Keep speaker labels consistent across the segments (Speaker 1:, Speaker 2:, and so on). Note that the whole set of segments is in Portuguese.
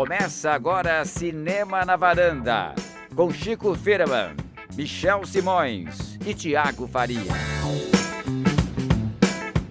Speaker 1: Começa agora Cinema na Varanda, com Chico Firman, Michel Simões e Tiago Faria.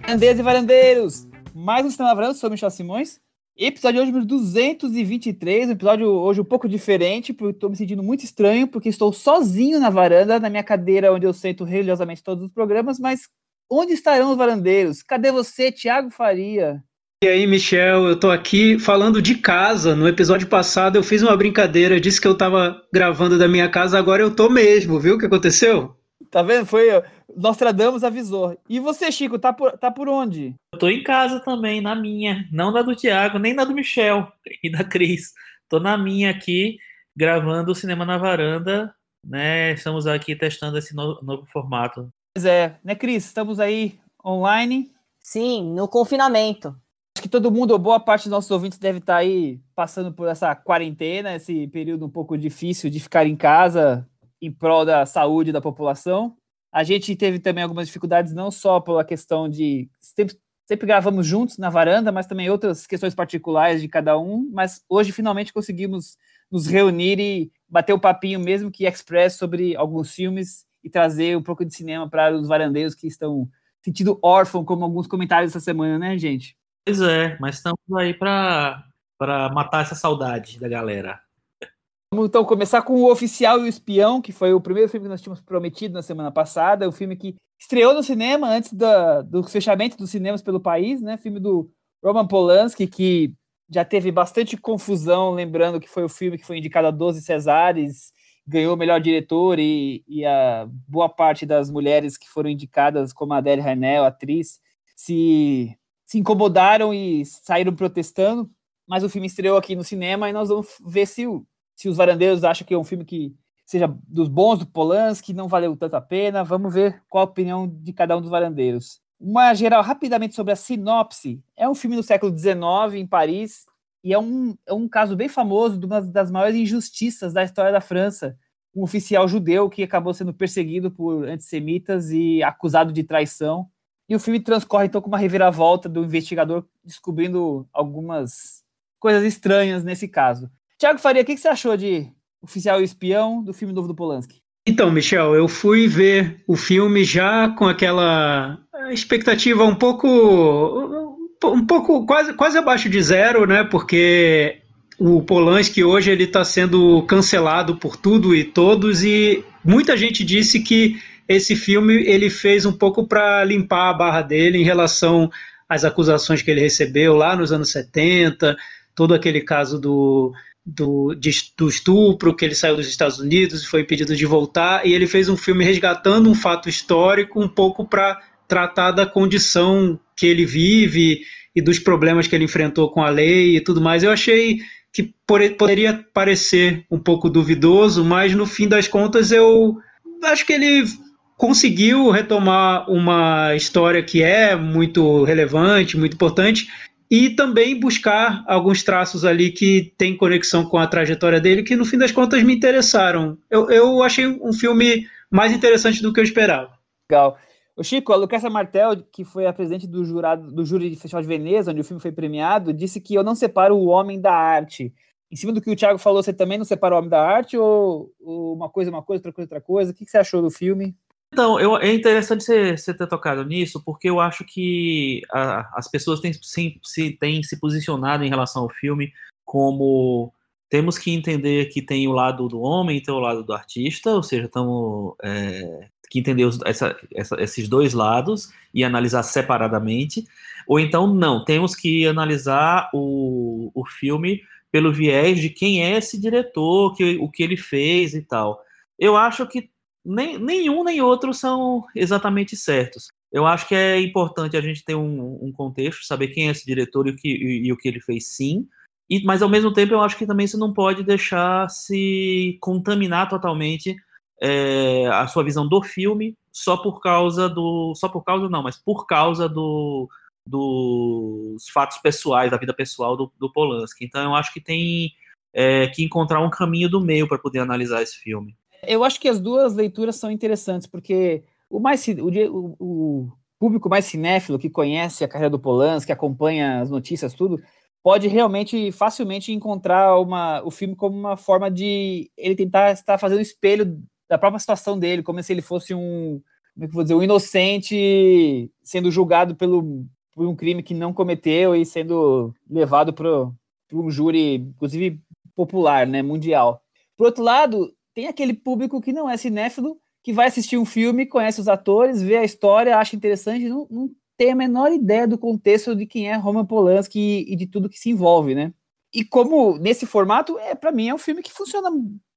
Speaker 2: Varandeiras e varandeiros, mais um Cinema na Varanda, sou Michel Simões. Episódio hoje 223, um episódio hoje um pouco diferente, porque estou me sentindo muito estranho, porque estou sozinho na varanda, na minha cadeira onde eu sento religiosamente todos os programas, mas onde estarão os varandeiros? Cadê você, Tiago Faria?
Speaker 3: E aí, Michel, eu tô aqui falando de casa. No episódio passado eu fiz uma brincadeira, disse que eu tava gravando da minha casa, agora eu tô mesmo, viu o que aconteceu?
Speaker 2: Tá vendo? Foi. Nostradamus avisou. E você, Chico, tá por, tá por onde?
Speaker 4: Eu tô em casa também, na minha. Não na do Tiago, nem na do Michel e da Cris. Tô na minha aqui, gravando o Cinema na Varanda, né? Estamos aqui testando esse novo, novo formato.
Speaker 2: Pois é, né, Cris? Estamos aí online.
Speaker 5: Sim, no confinamento.
Speaker 2: Acho que todo mundo, ou boa parte dos nossos ouvintes, deve estar aí passando por essa quarentena, esse período um pouco difícil de ficar em casa em prol da saúde da população. A gente teve também algumas dificuldades, não só pela questão de. Sempre, sempre gravamos juntos na varanda, mas também outras questões particulares de cada um. Mas hoje finalmente conseguimos nos reunir e bater o papinho, mesmo que express, sobre alguns filmes e trazer um pouco de cinema para os varandeiros que estão sentindo órfão, como alguns comentários essa semana, né, gente?
Speaker 4: Pois é, mas estamos aí para matar essa saudade da galera.
Speaker 2: Vamos então começar com O Oficial e o Espião, que foi o primeiro filme que nós tínhamos prometido na semana passada, o filme que estreou no cinema antes da, do fechamento dos cinemas pelo país, né? Filme do Roman Polanski, que já teve bastante confusão, lembrando que foi o filme que foi indicado a 12 Cesares, ganhou o melhor diretor e, e a boa parte das mulheres que foram indicadas, como a Adele Haenel, atriz, se se incomodaram e saíram protestando, mas o filme estreou aqui no cinema e nós vamos ver se, o, se os varandeiros acham que é um filme que seja dos bons do Polanski, não valeu tanto a pena. Vamos ver qual a opinião de cada um dos varandeiros. Uma geral rapidamente sobre a sinopse. É um filme do século XIX em Paris e é um, é um caso bem famoso de uma das maiores injustiças da história da França. Um oficial judeu que acabou sendo perseguido por antissemitas e acusado de traição e o filme transcorre então com uma reviravolta do investigador descobrindo algumas coisas estranhas nesse caso. Tiago Faria, o que você achou de Oficial e Espião do filme novo do Polanski?
Speaker 3: Então, Michel, eu fui ver o filme já com aquela expectativa um pouco um pouco quase, quase abaixo de zero, né? Porque o Polanski hoje ele está sendo cancelado por tudo e todos e muita gente disse que esse filme ele fez um pouco para limpar a barra dele em relação às acusações que ele recebeu lá nos anos 70, todo aquele caso do, do, de, do estupro, que ele saiu dos Estados Unidos e foi impedido de voltar, e ele fez um filme resgatando um fato histórico um pouco para tratar da condição que ele vive e dos problemas que ele enfrentou com a lei e tudo mais. Eu achei que poderia parecer um pouco duvidoso, mas no fim das contas eu acho que ele conseguiu retomar uma história que é muito relevante, muito importante, e também buscar alguns traços ali que tem conexão com a trajetória dele, que no fim das contas me interessaram. Eu, eu achei um filme mais interessante do que eu esperava.
Speaker 2: Legal. O Chico, a Lucrécia Martel, que foi a presidente do, jurado, do júri de Festival de Veneza, onde o filme foi premiado, disse que eu não separo o homem da arte. Em cima do que o Thiago falou, você também não separa o homem da arte ou, ou uma coisa é uma coisa, outra coisa é outra coisa? O que, que você achou do filme?
Speaker 4: Então, eu, é interessante você, você, ter tocado nisso, porque eu acho que a, as pessoas têm se, se, têm se posicionado em relação ao filme como temos que entender que tem o lado do homem e tem o lado do artista, ou seja, estamos é, que entender os, essa, essa, esses dois lados e analisar separadamente, ou então não, temos que analisar o, o filme pelo viés de quem é esse diretor, que, o que ele fez e tal. Eu acho que nem, nenhum nem outro são exatamente certos. Eu acho que é importante a gente ter um, um contexto, saber quem é esse diretor e o que, e, e o que ele fez sim, e, mas ao mesmo tempo eu acho que também você não pode deixar se contaminar totalmente é, a sua visão do filme só por causa do. Só por causa não, mas por causa do, dos fatos pessoais, da vida pessoal do, do Polanski. Então eu acho que tem é, que encontrar um caminho do meio para poder analisar esse filme.
Speaker 2: Eu acho que as duas leituras são interessantes, porque o, mais, o, o público mais cinéfilo, que conhece a carreira do Polanski, que acompanha as notícias, tudo, pode realmente facilmente encontrar uma, o filme como uma forma de ele tentar estar fazendo um espelho da própria situação dele, como se ele fosse um, como é que vou dizer, um inocente sendo julgado pelo, por um crime que não cometeu e sendo levado para um júri, inclusive popular, né, mundial. Por outro lado, tem aquele público que não é cinéfilo, que vai assistir um filme, conhece os atores, vê a história, acha interessante, não, não tem a menor ideia do contexto de quem é Roman Polanski e, de tudo que se envolve, né? E como nesse formato, é para mim é um filme que funciona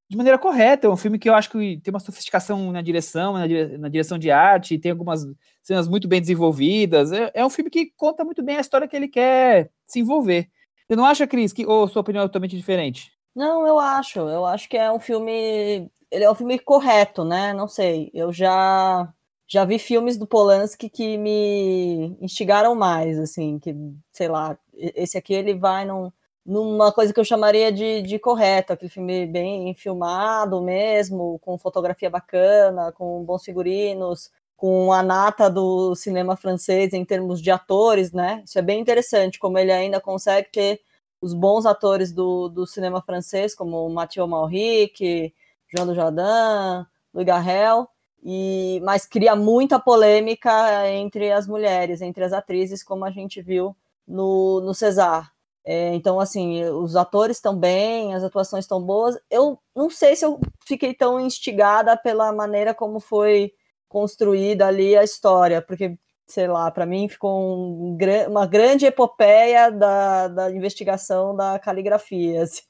Speaker 2: de maneira correta, é um filme que eu acho que tem uma sofisticação na direção, na, dire, na direção de arte, tem algumas cenas muito bem desenvolvidas. É, é, um filme que conta muito bem a história que ele quer se envolver. Você não acha, Cris, que ou sua opinião é totalmente diferente?
Speaker 5: Não, eu acho. Eu acho que é um filme. Ele é um filme correto, né? Não sei. Eu já já vi filmes do Polanski que me instigaram mais, assim, que, sei lá, esse aqui ele vai num, numa coisa que eu chamaria de, de correto, aquele filme bem filmado mesmo, com fotografia bacana, com bons figurinos, com a nata do cinema francês em termos de atores, né? Isso é bem interessante, como ele ainda consegue ter os bons atores do, do cinema francês, como Mathieu Malric, João do Jardim, Louis Garrel, e, mas cria muita polêmica entre as mulheres, entre as atrizes, como a gente viu no, no César. É, então, assim, os atores estão bem, as atuações estão boas. Eu não sei se eu fiquei tão instigada pela maneira como foi construída ali a história, porque, sei lá, para mim ficou um, uma grande epopeia da, da investigação da caligrafia, assim,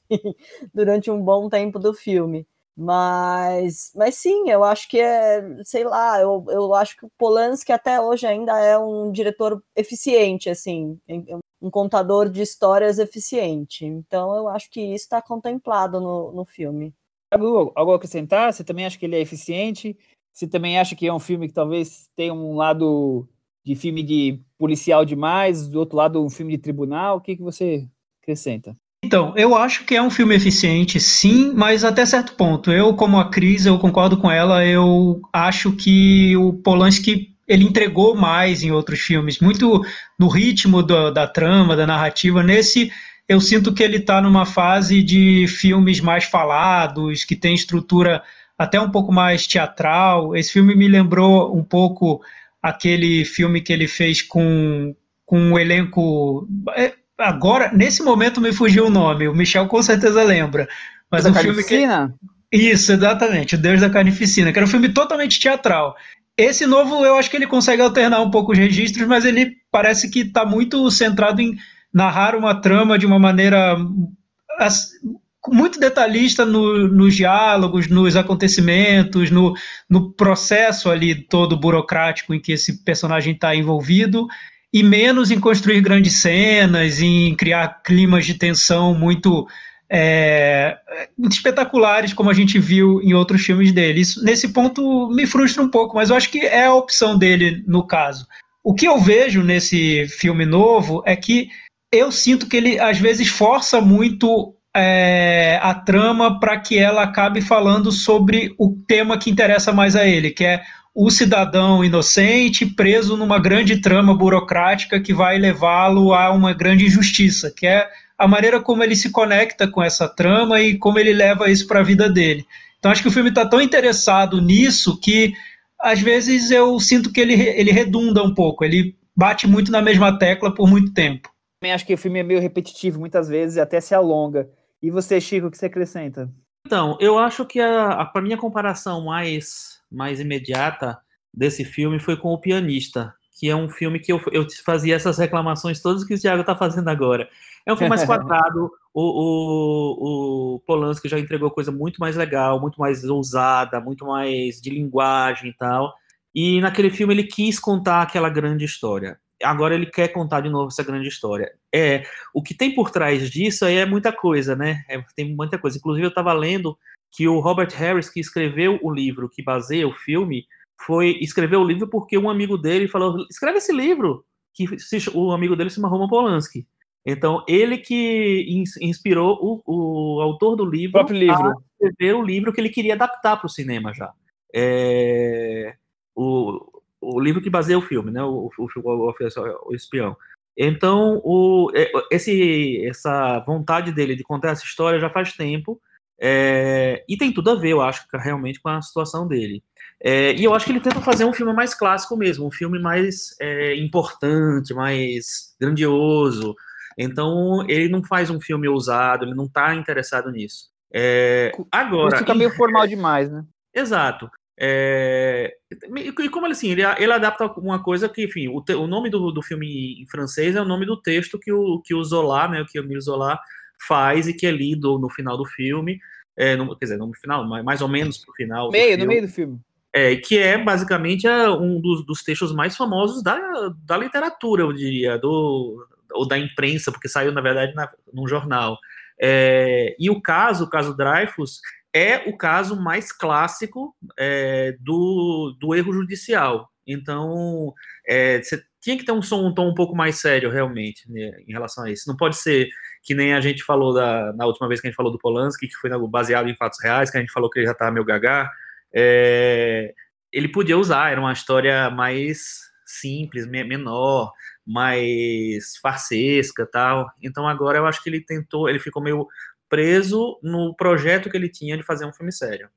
Speaker 5: durante um bom tempo do filme. Mas, mas sim, eu acho que é, sei lá, eu, eu acho que o Polanski até hoje ainda é um diretor eficiente, assim, um contador de histórias eficiente. Então eu acho que isso está contemplado no, no filme.
Speaker 2: Algo, algo a acrescentar? Você também acha que ele é eficiente? Você também acha que é um filme que talvez tenha um lado de filme de policial demais, do outro lado um filme de tribunal? O que, que você acrescenta?
Speaker 3: Então, eu acho que é um filme eficiente, sim, mas até certo ponto. Eu, como a Cris, eu concordo com ela, eu acho que o Polanski ele entregou mais em outros filmes, muito no ritmo do, da trama, da narrativa. Nesse, eu sinto que ele está numa fase de filmes mais falados, que tem estrutura até um pouco mais teatral. Esse filme me lembrou um pouco aquele filme que ele fez com, com um elenco é, agora, nesse momento me fugiu o nome, o Michel com certeza lembra. Mas
Speaker 2: da um filme que.
Speaker 3: Isso, exatamente, o Deus da Carnificina, que era um filme totalmente teatral. Esse novo, eu acho que ele consegue alternar um pouco os registros, mas ele parece que está muito centrado em narrar uma trama de uma maneira muito detalhista no, nos diálogos, nos acontecimentos, no, no processo ali todo burocrático em que esse personagem está envolvido e menos em construir grandes cenas, em criar climas de tensão muito é, espetaculares, como a gente viu em outros filmes dele. Isso, nesse ponto me frustra um pouco, mas eu acho que é a opção dele no caso. O que eu vejo nesse filme novo é que eu sinto que ele às vezes força muito é, a trama para que ela acabe falando sobre o tema que interessa mais a ele, que é o cidadão inocente preso numa grande trama burocrática que vai levá-lo a uma grande injustiça, que é a maneira como ele se conecta com essa trama e como ele leva isso para a vida dele. Então acho que o filme está tão interessado nisso que às vezes eu sinto que ele, ele redunda um pouco, ele bate muito na mesma tecla por muito tempo.
Speaker 2: Também acho que o filme é meio repetitivo muitas vezes, até se alonga. E você, Chico, o que você acrescenta?
Speaker 4: Então, eu acho que a, a minha comparação mais mais imediata desse filme foi com O Pianista, que é um filme que eu, eu fazia essas reclamações todas que o Thiago está fazendo agora. É um filme mais quadrado, o, o, o Polanski já entregou coisa muito mais legal, muito mais ousada, muito mais de linguagem e tal. E naquele filme ele quis contar aquela grande história. Agora ele quer contar de novo essa grande história. É, o que tem por trás disso aí é muita coisa, né? É, tem muita coisa. Inclusive eu estava lendo que o Robert Harris, que escreveu o livro que baseia o filme, foi escrever o livro porque um amigo dele falou: escreve esse livro, que se, o amigo dele se chama Roman Polanski. Então, ele que inspirou o, o autor do livro,
Speaker 2: o livro
Speaker 4: a escrever o livro que ele queria adaptar para o cinema já. É, o, o livro que baseia o filme, né? O, o, o, o Espião. Então, o, é, esse, essa vontade dele de contar essa história já faz tempo, é, e tem tudo a ver, eu acho, realmente com a situação dele. É, e eu acho que ele tenta fazer um filme mais clássico mesmo, um filme mais é, importante, mais grandioso. Então, ele não faz um filme ousado, ele não está interessado nisso. É, agora.
Speaker 2: fica meio formal demais, né?
Speaker 4: Exato. É, e como assim, ele, ele adapta uma coisa que, enfim, o, te, o nome do, do filme em francês é o nome do texto que o, que o Zola, né, que o Emile Zola faz e que é lido no final do filme, é, no, quer dizer, no final, mais ou menos pro final.
Speaker 2: Meio, no meio do filme.
Speaker 4: É, que é basicamente é um dos, dos, textos mais famosos da, da literatura, eu diria, do, ou da imprensa, porque saiu, na verdade, na, num jornal. É, e o caso, o caso Dreyfus, é o caso mais clássico é, do, do erro judicial. Então, é, você tinha que ter um, som, um tom um pouco mais sério, realmente, né, em relação a isso. Não pode ser que nem a gente falou da, na última vez que a gente falou do Polanski, que foi baseado em fatos reais, que a gente falou que ele já estava meio gaga. É, ele podia usar, era uma história mais simples, menor, mais farsesca tal. Então agora eu acho que ele tentou, ele ficou meio preso no projeto que ele tinha de fazer um filme sério.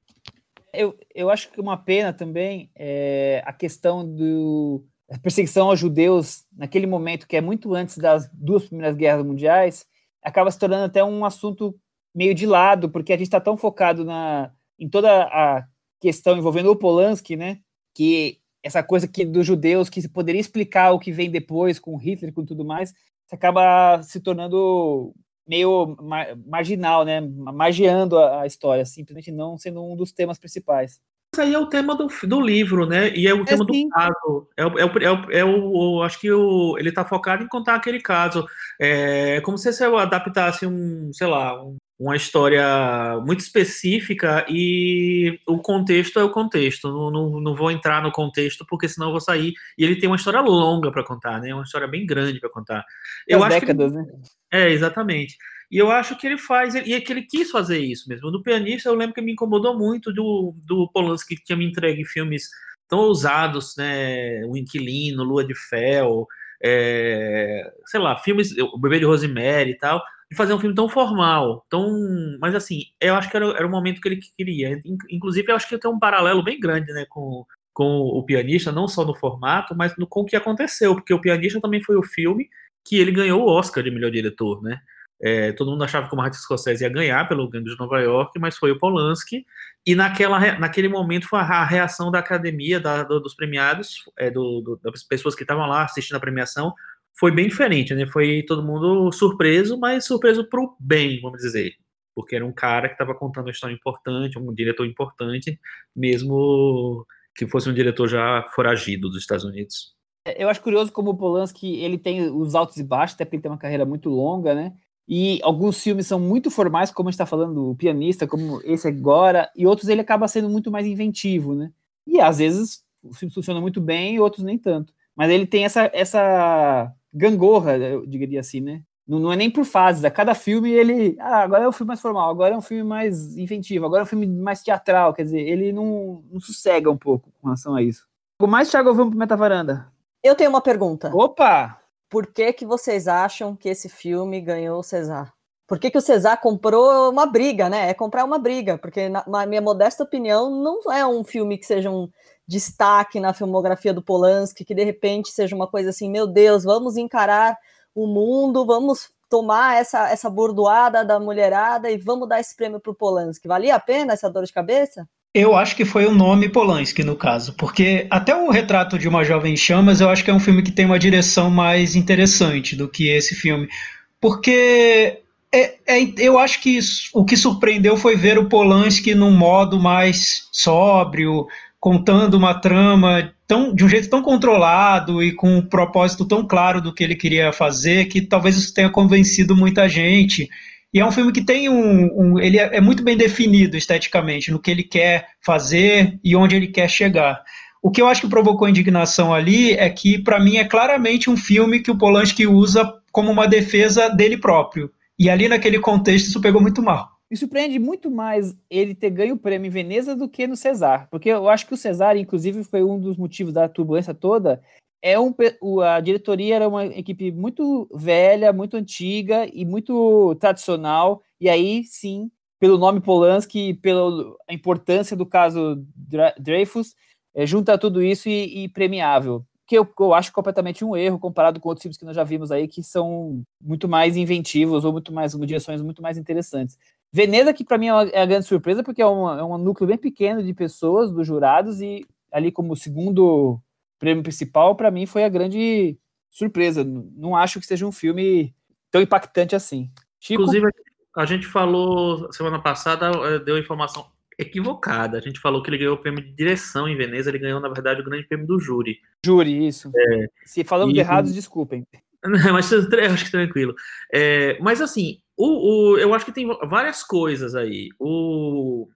Speaker 2: Eu, eu acho que uma pena também é a questão do a perseguição aos judeus naquele momento que é muito antes das duas primeiras guerras mundiais acaba se tornando até um assunto meio de lado porque a gente está tão focado na em toda a questão envolvendo o Polanski, né? Que essa coisa que dos judeus que poderia explicar o que vem depois com Hitler com tudo mais, acaba se tornando meio mar marginal, né? Magiando a, a, história, simplesmente não sendo um dos temas principais.
Speaker 4: Isso aí é o tema do, do livro, né? E é o é tema sim. do caso. É, é, é, o, é o, acho que o, ele está focado em contar aquele caso. É como se você adaptasse um, sei lá, um, uma história muito específica e o contexto é o contexto. Não, não, não vou entrar no contexto porque senão eu vou sair. E ele tem uma história longa para contar, né? Uma história bem grande para contar.
Speaker 2: Eu As acho décadas,
Speaker 4: ele...
Speaker 2: né?
Speaker 4: É, exatamente. E eu acho que ele faz, e é que ele quis fazer isso mesmo. No pianista, eu lembro que me incomodou muito do, do Polanski que tinha me entregue filmes tão ousados, né? O Inquilino, Lua de Fel, é, sei lá, filmes, O Bebê de Rosemary e tal de fazer um filme tão formal, tão. Mas assim, eu acho que era, era o momento que ele queria. Inclusive, eu acho que tem um paralelo bem grande, né, com, com o pianista, não só no formato, mas no, com o que aconteceu, porque o pianista também foi o filme que ele ganhou o Oscar de melhor diretor, né? É, todo mundo achava que o Martin Scorsese ia ganhar pelo Gangue de Nova York, mas foi o Polanski. E naquela, naquele momento foi a reação da academia, da, do, dos premiados, é, do, do, das pessoas que estavam lá assistindo a premiação, foi bem diferente, né? Foi todo mundo surpreso, mas surpreso pro bem, vamos dizer. Porque era um cara que estava contando uma história importante, um diretor importante, mesmo que fosse um diretor já foragido dos Estados Unidos.
Speaker 2: É, eu acho curioso como o Polanski, ele tem os altos e baixos, até porque ele tem uma carreira muito longa, né? E alguns filmes são muito formais, como a gente está falando, o pianista, como esse agora, e outros ele acaba sendo muito mais inventivo, né? E às vezes o filme funciona muito bem e outros nem tanto. Mas ele tem essa, essa gangorra, eu diria assim, né? Não, não, é nem por fases, a cada filme ele. Ah, agora é um filme mais formal, agora é um filme mais inventivo, agora é um filme mais teatral, quer dizer, ele não, não sossega um pouco com relação a isso. O mais, Thiago, vamos pro Metavaranda?
Speaker 5: Eu tenho uma pergunta.
Speaker 2: Opa!
Speaker 5: Por que, que vocês acham que esse filme ganhou o César? Por que, que o César comprou uma briga, né? É comprar uma briga, porque, na, na minha modesta opinião, não é um filme que seja um destaque na filmografia do Polanski, que de repente seja uma coisa assim, meu Deus, vamos encarar o mundo, vamos tomar essa, essa bordoada da mulherada e vamos dar esse prêmio para o Polanski. Valia a pena essa dor de cabeça?
Speaker 3: Eu acho que foi o nome Polanski, no caso, porque até o Retrato de uma Jovem Chamas eu acho que é um filme que tem uma direção mais interessante do que esse filme. Porque é, é, eu acho que isso, o que surpreendeu foi ver o Polanski num modo mais sóbrio, contando uma trama tão, de um jeito tão controlado e com um propósito tão claro do que ele queria fazer que talvez isso tenha convencido muita gente. E é um filme que tem um. um ele é, é, muito bem definido esteticamente no que ele quer fazer e onde ele quer chegar. O que eu acho que provocou indignação ali é que, para mim, é claramente um filme que o Polanski usa como uma defesa dele próprio. E ali, naquele contexto, isso pegou muito mal.
Speaker 2: Me surpreende muito mais ele ter ganho o prêmio em Veneza do que no César, porque eu acho que o César, inclusive, foi um dos motivos da turbulência toda, é um, a diretoria era uma equipe muito velha, muito antiga e muito tradicional. E aí, sim, pelo nome Polanski, pela importância do caso Dreyfus, é, junta tudo isso e, e premiável. Que eu, eu, acho completamente um erro comparado com outros filmes que nós já vimos aí, que são muito mais inventivos ou muito mais, direções muito mais interessantes. Veneza, que para mim é, uma, é a grande surpresa, porque é, uma, é um núcleo bem pequeno de pessoas, dos jurados, e ali como segundo prêmio principal, para mim foi a grande surpresa. Não acho que seja um filme tão impactante assim.
Speaker 4: Chico? Inclusive, a gente falou semana passada, eh, deu informação equivocada. A gente falou que ele ganhou o prêmio de direção em Veneza, ele ganhou, na verdade, o grande prêmio do júri.
Speaker 2: Júri, isso. É, Se falamos e... errados, desculpem.
Speaker 4: mas eu acho que tranquilo. É, mas assim, o, o, eu acho que tem várias coisas aí. O,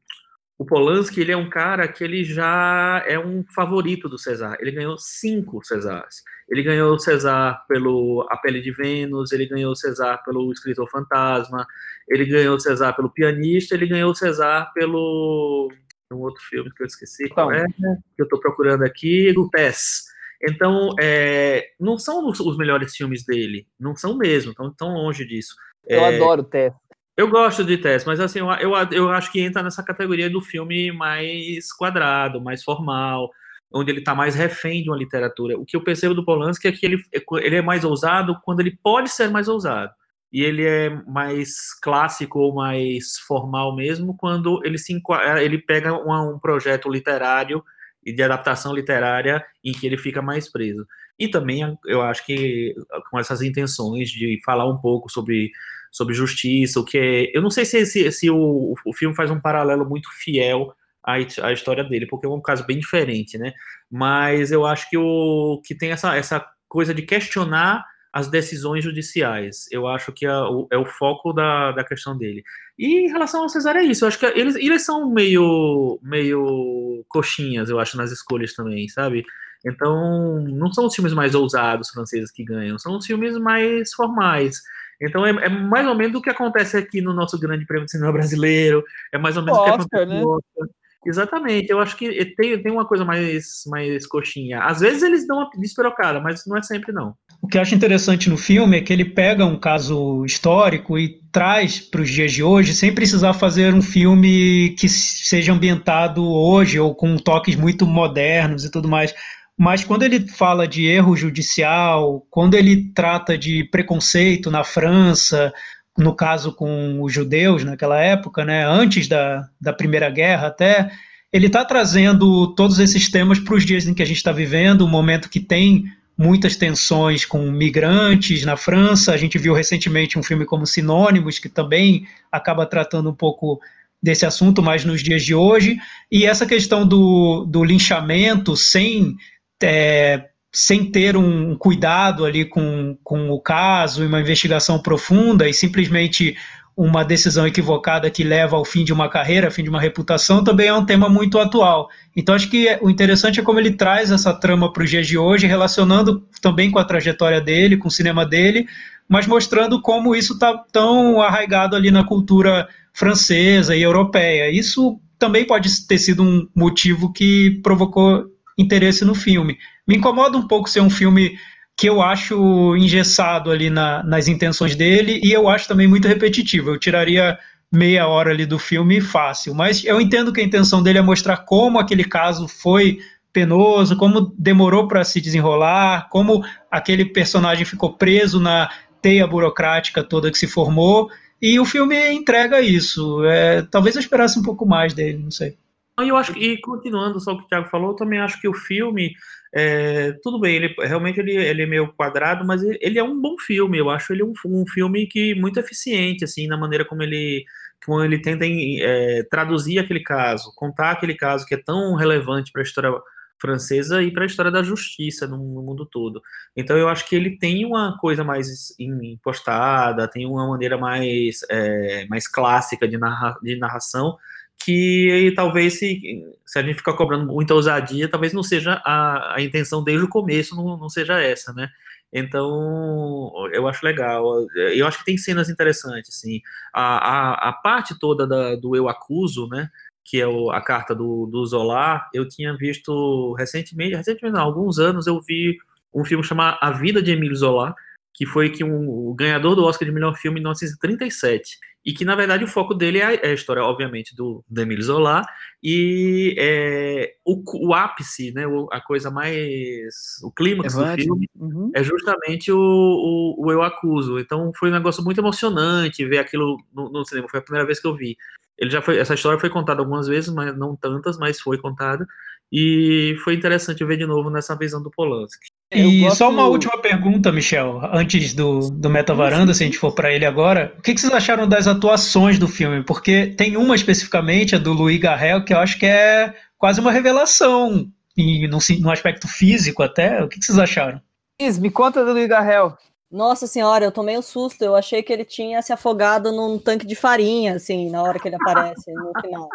Speaker 4: o Polanski, ele é um cara que ele já é um favorito do César. Ele ganhou cinco Césars. Ele ganhou o César pelo A Pele de Vênus, ele ganhou o César pelo Escritor Fantasma, ele ganhou o César pelo Pianista, ele ganhou o César pelo um outro filme que eu esqueci qual é, que eu estou procurando aqui, o Tess. Então, é, não são os, melhores filmes dele, não são mesmo, estão tão longe disso.
Speaker 2: Eu é, adoro o Tess.
Speaker 4: Eu gosto de Tess, mas assim, eu, eu, eu acho que entra nessa categoria do filme mais quadrado, mais formal, onde ele está mais refém de uma literatura. O que eu percebo do Polanski é que ele, ele é mais ousado quando ele pode ser mais ousado. E ele é mais clássico ou mais formal mesmo quando ele, se, ele pega um projeto literário e de adaptação literária em que ele fica mais preso. E também eu acho que com essas intenções de falar um pouco sobre sobre justiça, o que é. Eu não sei se, se, se o, o filme faz um paralelo muito fiel à, à história dele, porque é um caso bem diferente, né? Mas eu acho que o que tem essa, essa coisa de questionar as decisões judiciais. Eu acho que é o, é o foco da, da questão dele. E em relação ao Cesar é isso. Eu acho que eles, eles são meio, meio coxinhas, eu acho, nas escolhas também, sabe? Então, não são os filmes mais ousados franceses que ganham, são os filmes mais formais. Então é, é, mais ou menos o que acontece aqui no nosso Grande Prêmio de Cinema Brasileiro, é mais ou menos o, que acontece né? no Oscar. Exatamente, eu acho que tem, tem uma coisa mais, mais coxinha. Às vezes eles dão uma despirocada, mas não é sempre não.
Speaker 3: O que eu acho interessante no filme é que ele pega um caso histórico e traz para os dias de hoje, sem precisar fazer um filme que seja ambientado hoje ou com toques muito modernos e tudo mais. Mas quando ele fala de erro judicial, quando ele trata de preconceito na França, no caso com os judeus naquela época, né, antes da, da Primeira Guerra até, ele está trazendo todos esses temas para os dias em que a gente está vivendo, um momento que tem muitas tensões com migrantes na França. A gente viu recentemente um filme como Sinônimos, que também acaba tratando um pouco desse assunto, mas nos dias de hoje. E essa questão do, do linchamento sem é, sem ter um cuidado ali com, com o caso e uma investigação profunda e simplesmente uma decisão equivocada que leva ao fim de uma carreira, fim de uma reputação, também é um tema muito atual. Então, acho que o interessante é como ele traz essa trama para os dias de hoje, relacionando também com a trajetória dele, com o cinema dele, mas mostrando como isso está tão arraigado ali na cultura francesa e europeia. Isso também pode ter sido um motivo que provocou interesse no filme. Me incomoda um pouco ser um filme que eu acho engessado ali na, nas intenções dele e eu acho também muito repetitivo. Eu tiraria meia hora ali do filme fácil, mas eu entendo que a intenção dele é mostrar como aquele caso foi penoso, como demorou para se desenrolar, como aquele personagem ficou preso na teia burocrática toda que se formou, e o filme entrega isso. É, talvez eu esperasse um pouco mais dele, não sei.
Speaker 4: Eu acho e continuando só o que o Thiago falou, eu também acho que o filme, é, tudo bem, ele realmente ele, ele é meio quadrado, mas ele, ele é um bom filme. Eu acho ele um, um filme que muito eficiente, assim, na maneira como ele como ele tenta é, traduzir aquele caso, contar aquele caso que é tão relevante para a história francesa e para a história da justiça no, no, mundo todo. Então eu acho que ele tem uma coisa mais impostada, tem uma maneira mais, é, mais clássica de, narra, de narração que talvez se, se a gente ficar cobrando muita ousadia, talvez não seja a, a intenção desde o começo, não, não seja essa, né? Então, eu acho legal. Eu acho que tem cenas interessantes, assim. A, a, a parte toda da, do Eu Acuso, né? Que é o, a carta do, do Zola, eu tinha visto recentemente, recentemente não, há alguns anos eu vi um filme chamado A Vida de Emile Zola, que foi que um, o ganhador do Oscar de melhor filme em 1937 e que na verdade o foco dele é a, é a história, obviamente, do, do Emile Zola e é, o, o, ápice, né, o, a coisa mais, o clímax do filme uhum. é justamente o, o, o, Eu Acuso. Então foi um negócio muito emocionante ver aquilo no, no, cinema. Foi a primeira vez que eu vi. Ele já foi, essa história foi contada algumas vezes, mas não tantas, mas foi contada e foi interessante ver de novo nessa visão do Polanski.
Speaker 3: É, e gosto... só uma última pergunta, Michel, antes do, do Meta Varanda, se a gente for para ele agora. O que, que, vocês acharam das atuações do filme? Porque tem uma especificamente, a do Louis Garrel, que eu acho que é quase uma revelação, e no, no aspecto físico até. O que, que vocês acharam?
Speaker 2: Is, me conta do Louis Garrel.
Speaker 5: Nossa senhora, eu tomei um susto. Eu achei que ele tinha se afogado num tanque de farinha, assim, na hora que ele aparece no final.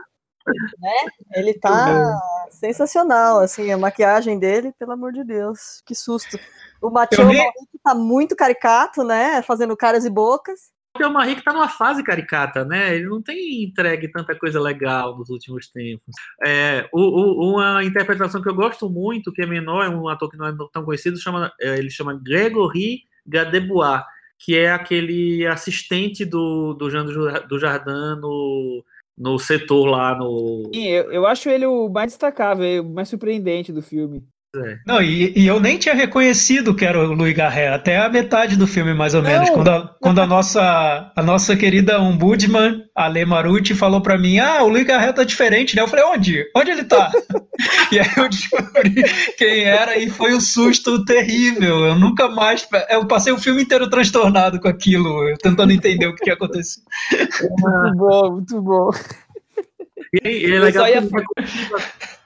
Speaker 5: Né? Ele tá sensacional, assim, a maquiagem dele, pelo amor de Deus, que susto. O Matheus tá muito caricato, né? Fazendo caras e bocas.
Speaker 4: O Matheus Henrique tá numa fase caricata, né? Ele não tem entregue tanta coisa legal nos últimos tempos. É, o, o, uma interpretação que eu gosto muito, que é menor, é um ator que não é tão conhecido, chama, é, ele chama Gregory Gadebois, que é aquele assistente do, do Jean do Jardim no no setor lá no.
Speaker 2: Sim, eu, eu acho ele o mais destacável, o mais surpreendente do filme.
Speaker 3: É. Não, e, e, eu nem tinha reconhecido que era o Louis Garret, até a metade do filme, mais ou menos, quando, a, quando a, nossa, a nossa querida ombudsman, a Lê Marucci, falou para mim, ah, o Louis Garret tá diferente, né? Eu falei, onde? Onde ele tá? e aí eu descobri quem era e foi um susto terrível, eu nunca mais, eu passei o filme inteiro transtornado com aquilo, tentando entender o que, que aconteceu.
Speaker 2: Muito bom, muito bom.
Speaker 4: E, e é legal
Speaker 2: ia,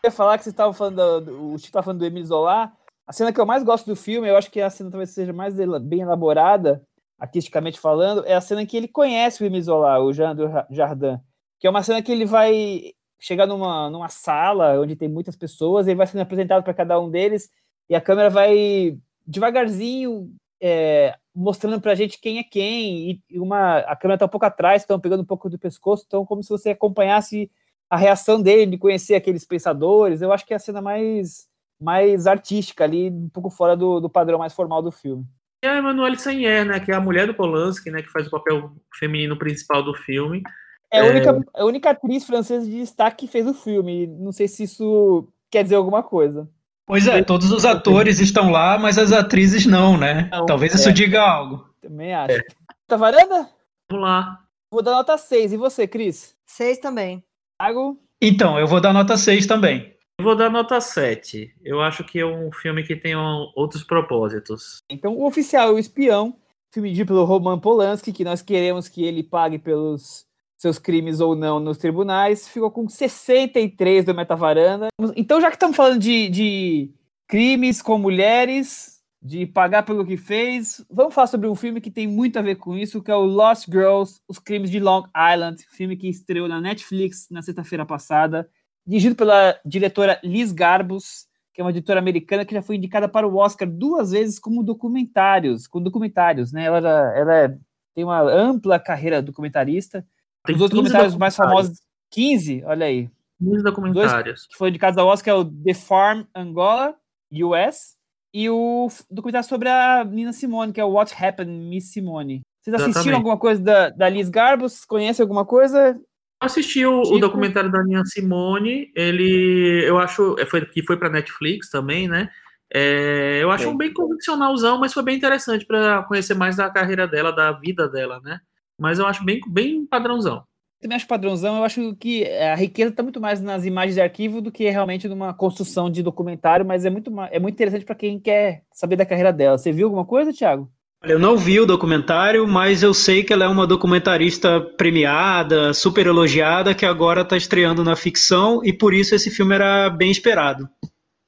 Speaker 2: ia falar que você estava falando, do, o Chico estava falando do Emile Zola. A cena que eu mais gosto do filme, eu acho que a cena talvez seja mais bem elaborada, artisticamente falando, é a cena que ele conhece o Emile Zola, o Jean do Jardim, que é uma cena que ele vai chegar numa, numa sala onde tem muitas pessoas, ele vai sendo apresentado para cada um deles, e a câmera vai devagarzinho é, mostrando para a gente quem é quem, e uma, a câmera está um pouco atrás, estão pegando um pouco do pescoço, então como se você acompanhasse a reação dele de conhecer aqueles pensadores, eu acho que é a cena mais, mais artística ali, um pouco fora do, do padrão mais formal do filme.
Speaker 4: E a Emanuele Sainier, né, que é a mulher do Polanski, né, que faz o papel feminino principal do filme.
Speaker 2: É a única, é... a única atriz francesa de destaque que fez o filme. Não sei se isso quer dizer alguma coisa.
Speaker 3: Pois é, todos os atores estão lá, mas as atrizes não, né? Não, Talvez é. isso diga algo.
Speaker 2: Também acho. É. Tá varanda?
Speaker 4: Vamos lá.
Speaker 2: Vou dar nota 6. E você, Cris?
Speaker 5: 6 também.
Speaker 2: Thiago?
Speaker 3: Então, eu vou dar nota 6 também.
Speaker 4: Eu vou dar nota 7. Eu acho que é um filme que tem outros propósitos.
Speaker 2: Então, o oficial, o espião, filme de pelo Roman Polanski, que nós queremos que ele pague pelos seus crimes ou não nos tribunais, ficou com 63 do Metavaranda. Então, já que estamos falando de, de crimes com mulheres, de pagar pelo que fez. Vamos falar sobre um filme que tem muito a ver com isso, que é o Lost Girls, Os Crimes de Long Island, filme que estreou na Netflix na sexta-feira passada, dirigido pela diretora Liz Garbus, que é uma diretora americana que já foi indicada para o Oscar duas vezes como documentários, com documentários, né? Ela, ela é, tem uma ampla carreira documentarista. Tem Os outros documentários mais famosos, 15, olha aí.
Speaker 4: 15 documentários.
Speaker 2: Dois que foi indicados ao Oscar é o The Farm Angola, US, e o documentário sobre a Nina Simone, que é o What Happened, Miss Simone. Vocês assistiram Exatamente. alguma coisa da, da Liz Garbus? Conhecem alguma coisa?
Speaker 4: assisti o, tipo... o, documentário da Nina Simone. Ele, eu acho, é, foi, que foi para Netflix também, né? É, eu acho um bem convencionalzão, mas foi bem interessante para conhecer mais da carreira dela, da vida dela, né? Mas eu acho bem, bem padrãozão
Speaker 2: também acho padrãozão. Eu acho que a riqueza está muito mais nas imagens de arquivo do que realmente numa construção de documentário, mas é muito, é muito interessante para quem quer saber da carreira dela. Você viu alguma coisa, Thiago?
Speaker 3: Eu não vi o documentário, mas eu sei que ela é uma documentarista premiada, super elogiada, que agora está estreando na ficção e por isso esse filme era bem esperado.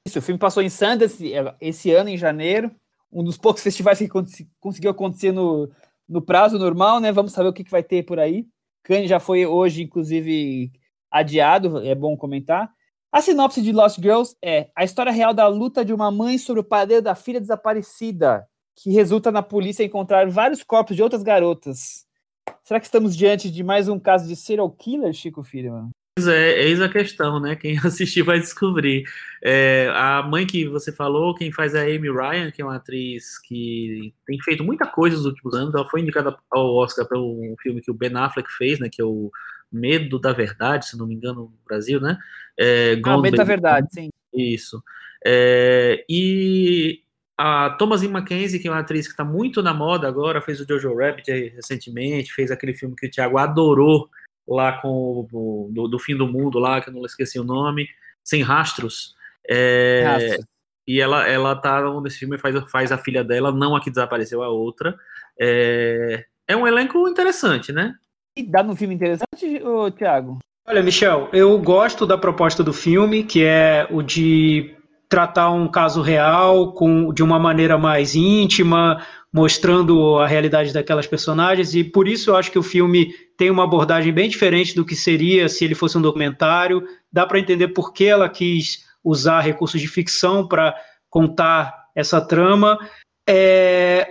Speaker 2: Isso, o filme passou em Sundance é, esse ano, em janeiro, um dos poucos festivais que conseguiu acontecer no, no prazo normal, né? Vamos saber o que, que vai ter por aí. Cannes já foi hoje, inclusive, adiado, é bom comentar. A sinopse de Lost Girls é a história real da luta de uma mãe sobre o padeiro da filha desaparecida, que resulta na polícia encontrar vários corpos de outras garotas. Será que estamos diante de mais um caso de serial killer, Chico Firman?
Speaker 4: Pois é, eis a questão, né? Quem assistir vai descobrir. É, a mãe que você falou, quem faz é a Amy Ryan, que é uma atriz que tem feito muita coisa nos últimos anos. Ela foi indicada ao Oscar pelo filme que o Ben Affleck fez, né? Que é o Medo da Verdade, se não me engano, no Brasil, né?
Speaker 2: É, ah, Medo da Verdade, sim.
Speaker 4: Isso. É, e a Thomasin Mackenzie, que é uma atriz que está muito na moda agora, fez o Jojo Rabbit recentemente, fez aquele filme que o Thiago adorou, lá com o do, do, fim do mundo lá, que eu não esqueci o nome, Sem Rastros. É, e ela, ela tá nesse filme faz, faz a filha dela, não a que desapareceu, a outra. É, é um elenco interessante, né?
Speaker 2: E dá no filme interessante, ô, Thiago?
Speaker 3: Olha, Michel, eu gosto da proposta do filme, que é o de tratar um caso real com, de uma maneira mais íntima, mostrando a realidade daquelas personagens, e por isso eu acho que o filme tem uma abordagem bem diferente do que seria se ele fosse um documentário. Dá para entender por que ela quis usar recursos de ficção para contar essa trama. É,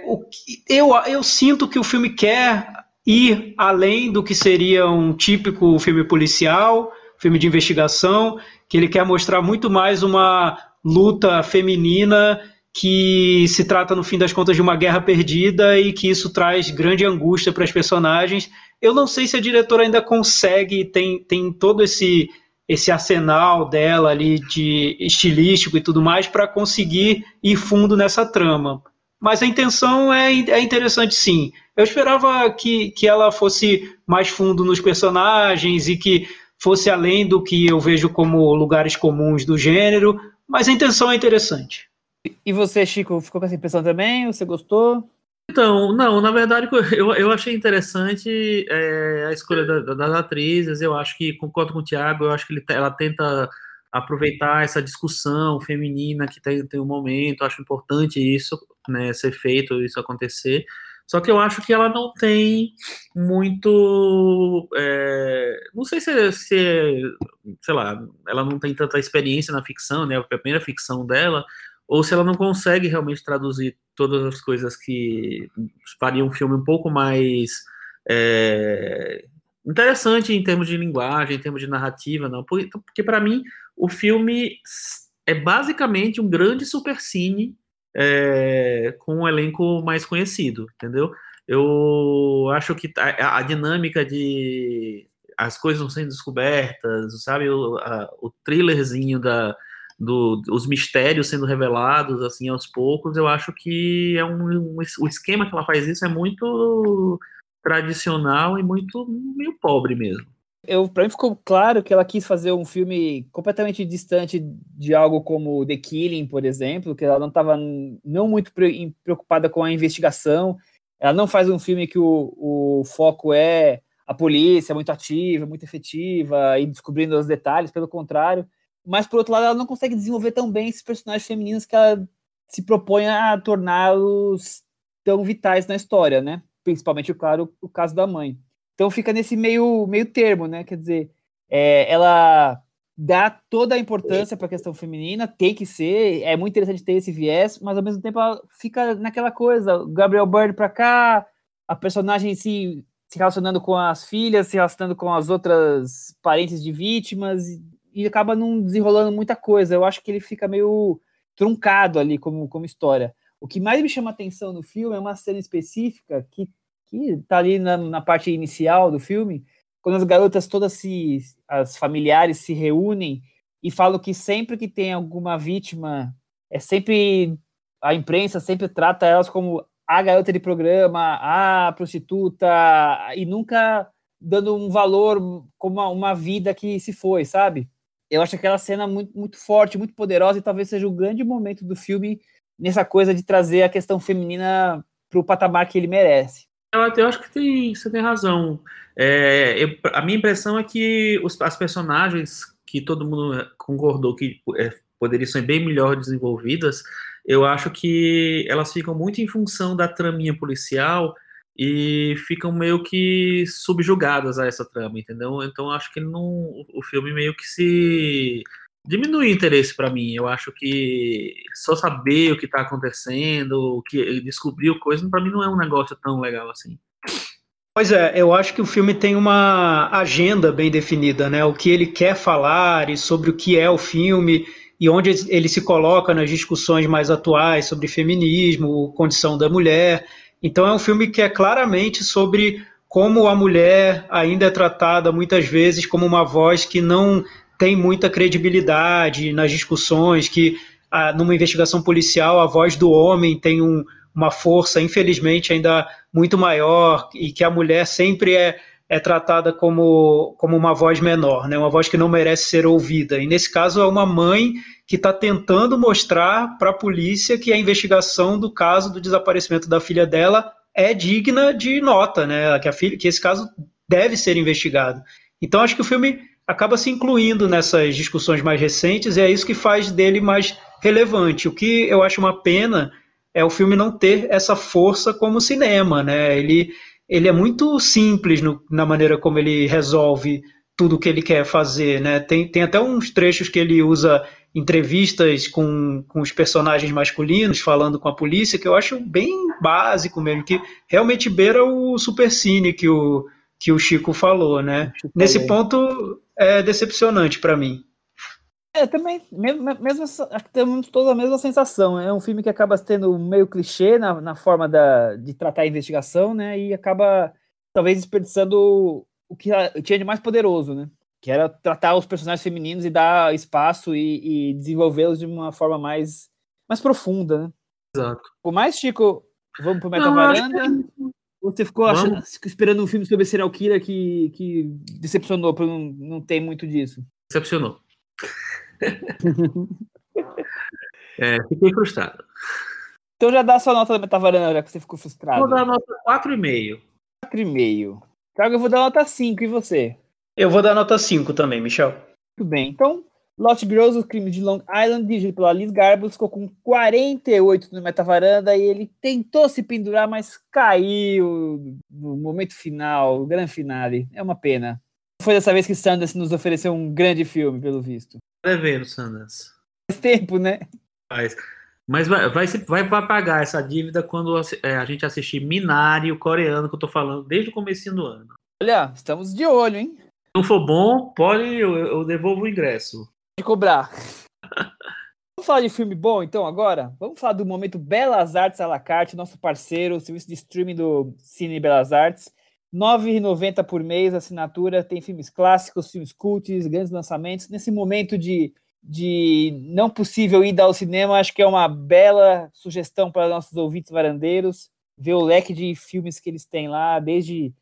Speaker 3: eu, eu sinto que o filme quer ir além do que seria um típico filme policial, filme de investigação, que ele quer mostrar muito mais uma luta feminina que se trata, no fim das contas, de uma guerra perdida e que isso traz grande angústia para as personagens. Eu não sei se a diretora ainda consegue, tem, tem todo esse, esse arsenal dela ali de estilístico e tudo mais para conseguir ir fundo nessa trama. Mas a intenção é, é interessante sim. Eu esperava que, que ela fosse mais fundo nos personagens e que fosse além do que eu vejo como lugares comuns do gênero, mas a intenção é interessante.
Speaker 2: E você, Chico, ficou com essa impressão também? Você gostou?
Speaker 4: Então, não, na verdade, eu, eu achei interessante é, a escolha da, das atrizes. Eu acho que, concordo com o Thiago, eu acho que ele, ela tenta aproveitar essa discussão feminina que tem, tem um momento. Acho importante isso, né, ser feito, isso acontecer. Só que eu acho que ela não tem muito. É, não sei se, se, sei lá, ela não tem tanta experiência na ficção, né? A primeira ficção dela, ou se ela não consegue realmente traduzir todas as coisas que fariam um filme um pouco mais é, interessante em termos de linguagem, em termos de narrativa, não, porque, porque para mim o filme é basicamente um grande supercine é, com um elenco mais conhecido, entendeu? Eu acho que a, a dinâmica de as coisas não sendo descobertas, sabe, o, a, o thrillerzinho da do, os mistérios sendo revelados assim aos poucos, eu acho que é um, um, o esquema que ela faz isso é muito tradicional e muito meio pobre mesmo.
Speaker 2: Eu para mim ficou claro que ela quis fazer um filme completamente distante de algo como The Killing, por exemplo, que ela não estava não muito preocupada com a investigação. Ela não faz um filme que o, o foco é a polícia muito ativa, muito efetiva e descobrindo os detalhes, pelo contrário mas por outro lado ela não consegue desenvolver tão bem esses personagens femininos que ela se propõe a torná-los tão vitais na história, né? Principalmente, claro, o caso da mãe. Então fica nesse meio, meio termo, né? Quer dizer, é, ela dá toda a importância para a questão feminina, tem que ser, é muito interessante ter esse viés, mas ao mesmo tempo ela fica naquela coisa, Gabriel Byrne para cá, a personagem se, se relacionando com as filhas, se relacionando com as outras parentes de vítimas, e acaba não desenrolando muita coisa. Eu acho que ele fica meio truncado ali como, como história. O que mais me chama atenção no filme é uma cena específica que, que tá ali na, na parte inicial do filme, quando as garotas todas se. as familiares se reúnem e falam que sempre que tem alguma vítima, é sempre. a imprensa sempre trata elas como a garota de programa, a prostituta, e nunca dando um valor como uma, uma vida que se foi, sabe? Eu acho aquela cena muito, muito forte, muito poderosa, e talvez seja o grande momento do filme nessa coisa de trazer a questão feminina para o patamar que ele merece.
Speaker 4: Eu, acho que tem, você tem razão. É, eu, a minha impressão é que os, as personagens que todo mundo concordou que é, poderiam ser bem melhor desenvolvidas, eu acho que elas ficam muito em função da traminha policial e ficam meio que subjugadas a essa trama, entendeu? Então acho que não, o filme meio que se diminui o interesse para mim. Eu acho que só saber o que está acontecendo, o que coisa, para mim não é um negócio tão legal assim.
Speaker 3: Pois é, eu acho que o filme tem uma agenda bem definida, né? O que ele quer falar e sobre o que é o filme e onde ele se coloca nas discussões mais atuais sobre feminismo, condição da mulher. Então é um filme que é claramente sobre como a mulher ainda é tratada muitas vezes como uma voz que não tem muita credibilidade nas discussões, que ah, numa investigação policial a voz do homem tem um, uma força, infelizmente, ainda muito maior e que a mulher sempre é, é tratada como, como uma voz menor, né? uma voz que não merece ser ouvida. E nesse caso é uma mãe que está tentando mostrar para a polícia que a investigação do caso do desaparecimento da filha dela é digna de nota, né? que, filha, que esse caso deve ser investigado. Então acho que o filme acaba se incluindo nessas discussões mais recentes e é isso que faz dele mais relevante. O que eu acho uma pena é o filme não ter essa força como cinema, né? Ele, ele é muito simples no, na maneira como ele resolve tudo o que ele quer fazer, né? Tem, tem até uns trechos que ele usa entrevistas com, com os personagens masculinos falando com a polícia que eu acho bem básico mesmo, que realmente beira o supercine que o, que o Chico falou, né? Nesse ponto é decepcionante para mim.
Speaker 2: É, também, mesmo, mesmo temos toda a mesma sensação. É um filme que acaba sendo meio clichê na, na forma da, de tratar a investigação, né? E acaba, talvez, desperdiçando o que tinha de mais poderoso, né? Que era tratar os personagens femininos e dar espaço e, e desenvolvê-los de uma forma mais, mais profunda, né?
Speaker 4: Exato.
Speaker 2: Por mais, Chico, vamos pro Meta Varanda? Que... Você ficou achando, esperando um filme sobre serial killer que, que decepcionou, porque não, não tem muito disso?
Speaker 4: Decepcionou é, fiquei frustrado.
Speaker 2: Então já dá sua nota da Metavarana, já que você ficou frustrado.
Speaker 4: Vou dar nota 4,5.
Speaker 2: 4,5. Thiago, eu vou dar nota 5, e você?
Speaker 3: Eu vou dar nota 5 também, Michel.
Speaker 2: Muito bem, então Lost Girls, o crime de Long Island, dirigido pela Liz Garbus, ficou com 48 no Metavaranda e ele tentou se pendurar, mas caiu no momento final, grande finale. É uma pena. Foi dessa vez que Sanders nos ofereceu um grande filme, pelo visto
Speaker 4: devendo, Sanders.
Speaker 2: Faz tempo, né?
Speaker 4: Faz. Mas vai, vai, vai, vai pagar essa dívida quando é, a gente assistir Minari, o coreano que eu tô falando desde o começo do ano.
Speaker 2: Olha, estamos de olho, hein?
Speaker 4: Não for bom, pode, eu, eu devolvo o ingresso.
Speaker 2: De cobrar. Vamos falar de filme bom, então, agora? Vamos falar do momento Belas Artes à la carte, nosso parceiro, o serviço de streaming do Cine Belas Artes. R$ 9,90 por mês, assinatura, tem filmes clássicos, filmes cults, grandes lançamentos. Nesse momento de, de não possível ir ao cinema, acho que é uma bela sugestão para nossos ouvintes varandeiros, ver o leque de filmes que eles têm lá, desde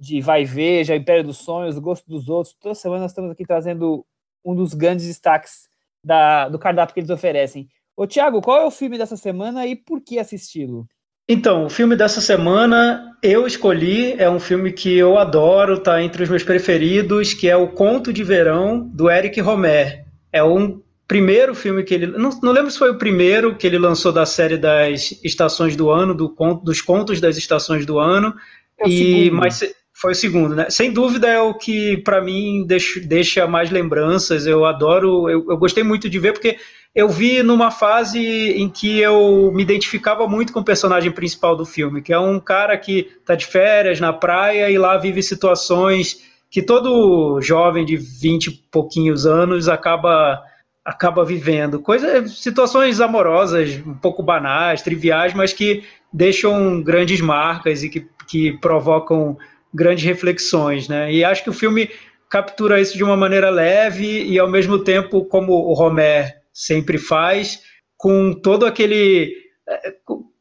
Speaker 2: de, Vai Ver, já Império dos Sonhos, O Gosto dos Outros. Toda semana nós estamos aqui trazendo um dos grandes destaques da, do cardápio que eles oferecem. Ô, Tiago, qual é o filme dessa semana e por que assisti-lo?
Speaker 3: Então, o filme dessa semana eu escolhi, é um filme que eu adoro, tá entre os meus preferidos, que é O Conto de Verão, do Eric Romer. É um primeiro filme que ele. Não, não lembro se foi o primeiro que ele lançou da série das estações do ano, do, dos contos das estações do ano. É e, mas foi o segundo, né? Sem dúvida é o que, para mim, deixa, mais lembranças. Eu adoro, eu, eu gostei muito de ver, porque eu vi numa fase em que eu me identificava muito com o personagem principal do filme, que é um cara que está de férias na praia e lá vive situações que todo jovem de 20 e pouquinhos anos acaba acaba vivendo, coisas, situações amorosas, um pouco banais, triviais, mas que deixam grandes marcas e que, que provocam grandes reflexões, né? E acho que o filme captura isso de uma maneira leve e ao mesmo tempo, como o Romer sempre faz, com todo aquele. É,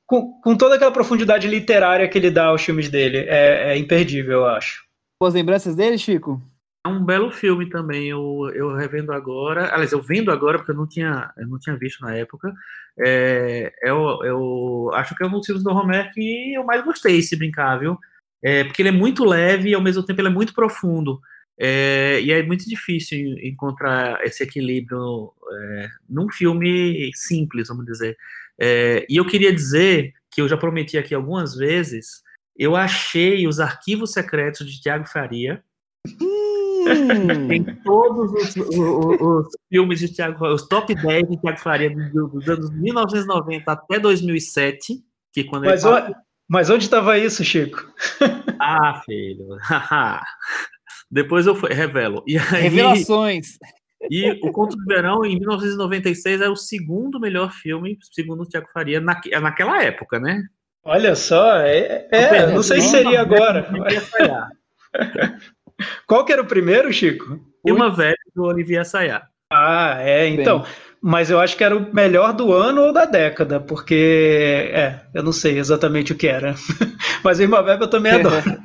Speaker 3: com, com toda aquela profundidade literária que ele dá aos filmes dele. É, é imperdível, eu acho.
Speaker 2: Boas lembranças dele, Chico?
Speaker 4: É um belo filme também, eu, eu revendo agora, aliás, eu vendo agora porque eu não tinha, eu não tinha visto na época. É, eu, eu acho que é um dos filmes do Romer que eu mais gostei, se brincar, viu? É, porque ele é muito leve e ao mesmo tempo ele é muito profundo. É, e é muito difícil encontrar esse equilíbrio é, num filme simples, vamos dizer. É, e eu queria dizer que eu já prometi aqui algumas vezes, eu achei os arquivos secretos de Tiago Faria. Hum. em todos os, os, os, filmes de Tiago os top 10 de Tiago Faria dos, dos anos 1990 até 2007, que quando
Speaker 3: Mas
Speaker 4: ele
Speaker 3: olha, Mas onde estava isso, Chico?
Speaker 4: ah, filho. Depois eu revelo.
Speaker 2: Aí, Revelações.
Speaker 4: E O Conto do Verão, em 1996, é o segundo melhor filme, segundo o Tiago Faria, na, naquela época, né?
Speaker 3: Olha só, é, é não sei se seria agora. Qual que era o primeiro, Chico?
Speaker 4: Uma Velha do Olivier Assayas.
Speaker 3: Ah, é, então. Bem. Mas eu acho que era o melhor do ano ou da década, porque é, eu não sei exatamente o que era. Mas Irmã Bebe eu também adoro.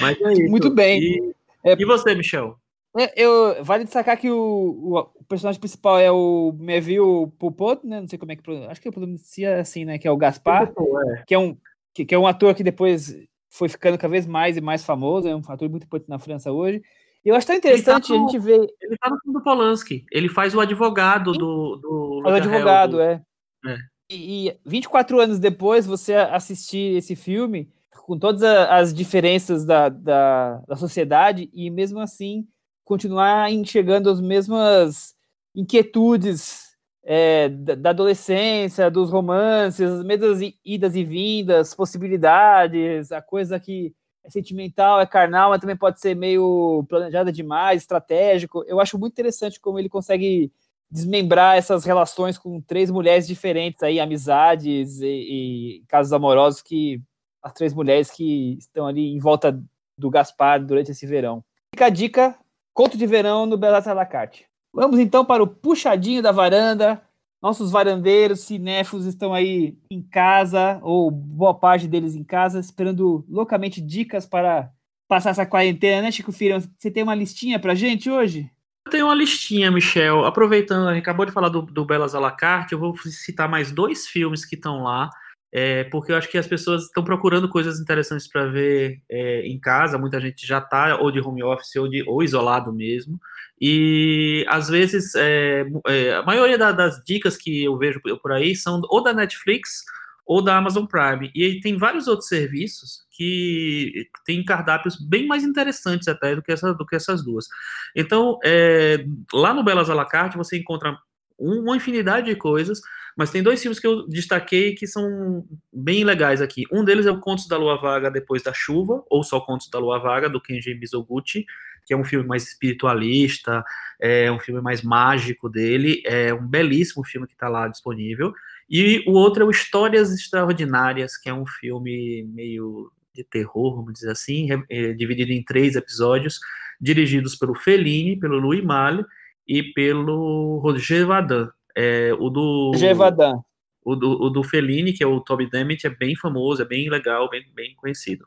Speaker 4: Mas é isso.
Speaker 2: Muito bem.
Speaker 4: E, é, e você, Michel?
Speaker 2: É, eu, vale destacar que o, o, o, personagem principal é o Meville Pupot, né? Não sei como é que acho que pronuncia assim, né? Que é o Gaspar, é. que é um que, que, é um ator que depois foi ficando cada vez mais e mais famoso, é um ator muito importante na França hoje. Eu acho tão interessante
Speaker 4: tá no,
Speaker 2: a gente ver.
Speaker 4: Ele tá no filme do Polanski. Ele faz o advogado do. do
Speaker 2: o advogado, do... é. é. E, e 24 anos depois, você assistir esse filme, com todas as diferenças da, da, da sociedade, e mesmo assim continuar enxergando as mesmas inquietudes é, da, da, adolescência, dos romances, as mesmas idas e vindas, possibilidades, a coisa que é sentimental, é carnal, mas também pode ser meio planejada demais, estratégico. Eu acho muito interessante como ele consegue desmembrar essas relações com três mulheres diferentes aí, amizades e, e casos amorosos que as três mulheres que estão ali em volta do Gaspar durante esse verão. Fica a dica, conto de verão no Belas à la carte. Vamos então para o puxadinho da varanda. Nossos varandeiros, cinéfilos estão aí em casa, ou boa parte deles em casa, esperando loucamente dicas para passar essa quarentena, né, Chico Filho? Você tem uma listinha pra gente hoje?
Speaker 4: Eu tenho uma listinha, Michel. Aproveitando, a gente acabou de falar do, do Belas à la carte, eu vou citar mais dois filmes que estão lá. É, porque eu acho que as pessoas estão procurando coisas interessantes para ver é, em casa. Muita gente já está ou de home office ou, de, ou isolado mesmo. E às vezes é, é a maioria da, das dicas que eu vejo por aí são ou da Netflix ou da Amazon Prime. E tem vários outros serviços que têm cardápios bem mais interessantes até do que, essa, do que essas duas. Então, é, lá no Belas à la carte você encontra uma infinidade de coisas mas tem dois filmes que eu destaquei que são bem legais aqui. Um deles é o Contos da Lua Vaga Depois da Chuva, ou só Contos da Lua Vaga, do Kenji Mizoguchi, que é um filme mais espiritualista, é um filme mais mágico dele, é um belíssimo filme que está lá disponível. E o outro é o Histórias Extraordinárias, que é um filme meio de terror, vamos dizer assim, é, dividido em três episódios, dirigidos pelo Fellini, pelo Louis Malle e pelo Roger Vadan. É, o do.
Speaker 2: Gevadan.
Speaker 4: O do, o do Fellini, que é o Toby Dammit, é bem famoso, é bem legal, bem, bem conhecido.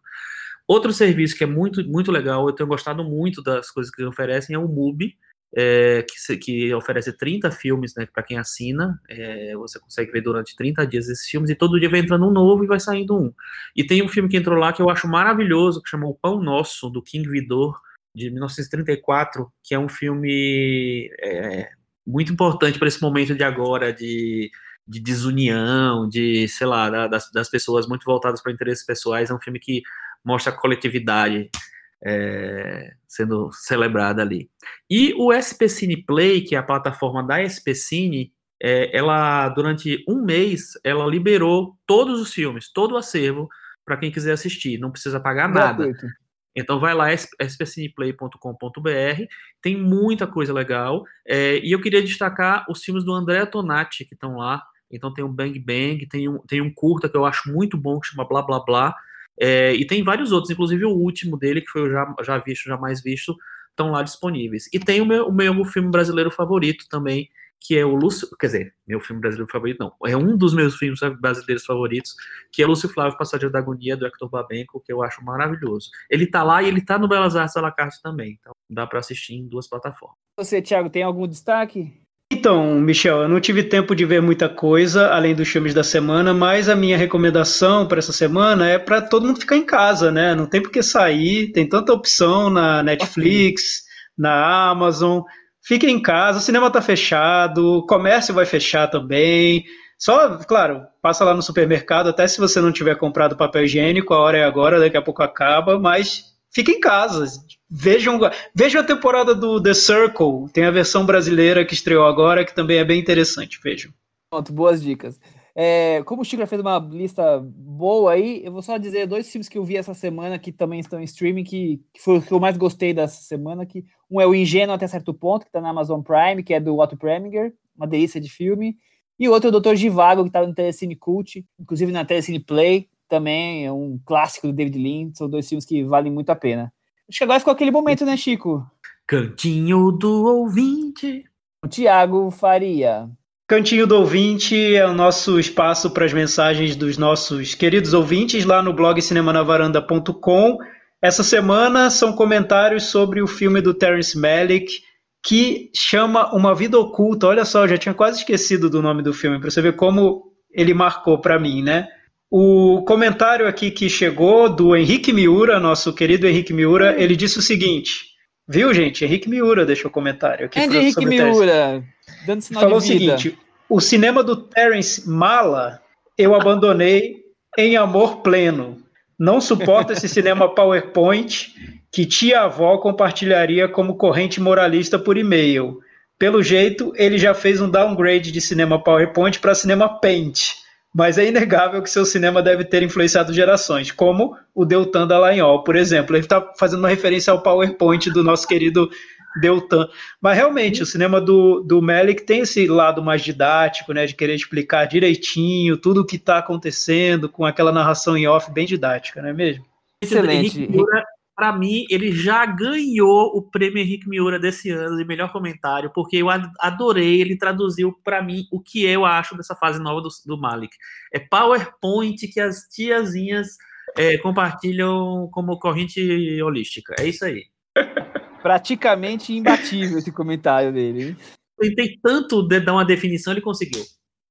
Speaker 4: Outro serviço que é muito, muito legal, eu tenho gostado muito das coisas que oferecem, é o MUBI, é, que, que, oferece 30 filmes né, para quem assina. É, você consegue ver durante 30 dias esses filmes e todo dia vai entrando um novo e vai saindo um. E tem um filme que entrou lá que eu acho maravilhoso, que chama O Pão Nosso, do King Vidor, de 1934, que é um filme é, muito importante para esse momento de agora de, de desunião, de, sei lá, das, das pessoas muito voltadas para interesses pessoais. É um filme que mostra a coletividade é, sendo celebrada ali. E o SP Cine Play, que é a plataforma da SP Cine, é, ela, durante um mês, ela liberou todos os filmes, todo o acervo, para quem quiser assistir, não precisa pagar nada. Então vai lá, spcineplay.com.br, tem muita coisa legal. É, e eu queria destacar os filmes do André Tonati que estão lá. Então tem o Bang Bang, tem um, tem um curta que eu acho muito bom, que chama Blá Blá Blá. É, e tem vários outros, inclusive o último dele, que foi o já, já visto, já mais visto, estão lá disponíveis. E tem o meu, o meu filme brasileiro favorito também, que é o Lúcio, quer dizer, meu filme brasileiro favorito não, é um dos meus filmes brasileiros favoritos, que é Lúcio Flávio Passageiro da Agonia, do Hector Babenco, que eu acho maravilhoso. Ele tá lá e ele tá no Belas Artes à la carte também, então dá para assistir em duas plataformas.
Speaker 2: Você, Thiago, tem algum destaque?
Speaker 3: Então, Michel, eu não tive tempo de ver muita coisa além dos filmes da semana, mas a minha recomendação para essa semana é para todo mundo ficar em casa, né? Não tem por que sair, tem tanta opção na Netflix, na Amazon. Fique em casa, o cinema está fechado, o comércio vai fechar também. Só, claro, passa lá no supermercado, até se você não tiver comprado papel higiênico, a hora é agora, daqui a pouco acaba, mas fique em casa. Vejam, vejam a temporada do The Circle, tem a versão brasileira que estreou agora, que também é bem interessante, vejam.
Speaker 2: Pronto, boas dicas. É, como o Chico já fez uma lista boa aí, eu vou só dizer dois filmes que eu vi essa semana que também estão em streaming, que, que foi o que eu mais gostei dessa semana. Que, um é o Ingênuo até certo ponto, que está na Amazon Prime, que é do Otto Preminger, uma delícia de filme. E o outro é o Dr. Givago, que está no Telecine Cult, inclusive na Telecine Play, também é um clássico do David Lean. São dois filmes que valem muito a pena. Acho que agora ficou aquele momento, né, Chico?
Speaker 4: Cantinho do ouvinte.
Speaker 2: O Tiago Faria.
Speaker 3: Cantinho do Ouvinte é o nosso espaço para as mensagens dos nossos queridos ouvintes lá no blog cinemanavaranda.com. Essa semana são comentários sobre o filme do Terence Malick que chama Uma Vida Oculta. Olha só, eu já tinha quase esquecido do nome do filme, para você ver como ele marcou para mim, né? O comentário aqui que chegou do Henrique Miura, nosso querido Henrique Miura, ele disse o seguinte: Viu, gente? Henrique Miura deixou o comentário aqui.
Speaker 2: Henrique Miura, dando sinal
Speaker 3: Falou o seguinte: o cinema do Terence Mala eu abandonei em amor pleno. Não suporto esse cinema PowerPoint que tia-avó compartilharia como corrente moralista por e-mail. Pelo jeito, ele já fez um downgrade de cinema PowerPoint para cinema Paint mas é inegável que seu cinema deve ter influenciado gerações, como o Deltan Dallagnol, por exemplo. Ele está fazendo uma referência ao PowerPoint do nosso querido Deltan. Mas realmente, o cinema do, do Melick tem esse lado mais didático, né, de querer explicar direitinho tudo o que está acontecendo, com aquela narração em off bem didática, não é mesmo?
Speaker 2: Excelente.
Speaker 4: Para mim, ele já ganhou o prêmio Henrique Miura desse ano de melhor comentário, porque eu adorei. Ele traduziu para mim o que eu acho dessa fase nova do, do Malik. É PowerPoint que as tiazinhas é, compartilham como corrente holística. É isso aí.
Speaker 2: Praticamente imbatível esse comentário dele. Hein?
Speaker 4: Tentei tanto de dar uma definição, ele conseguiu.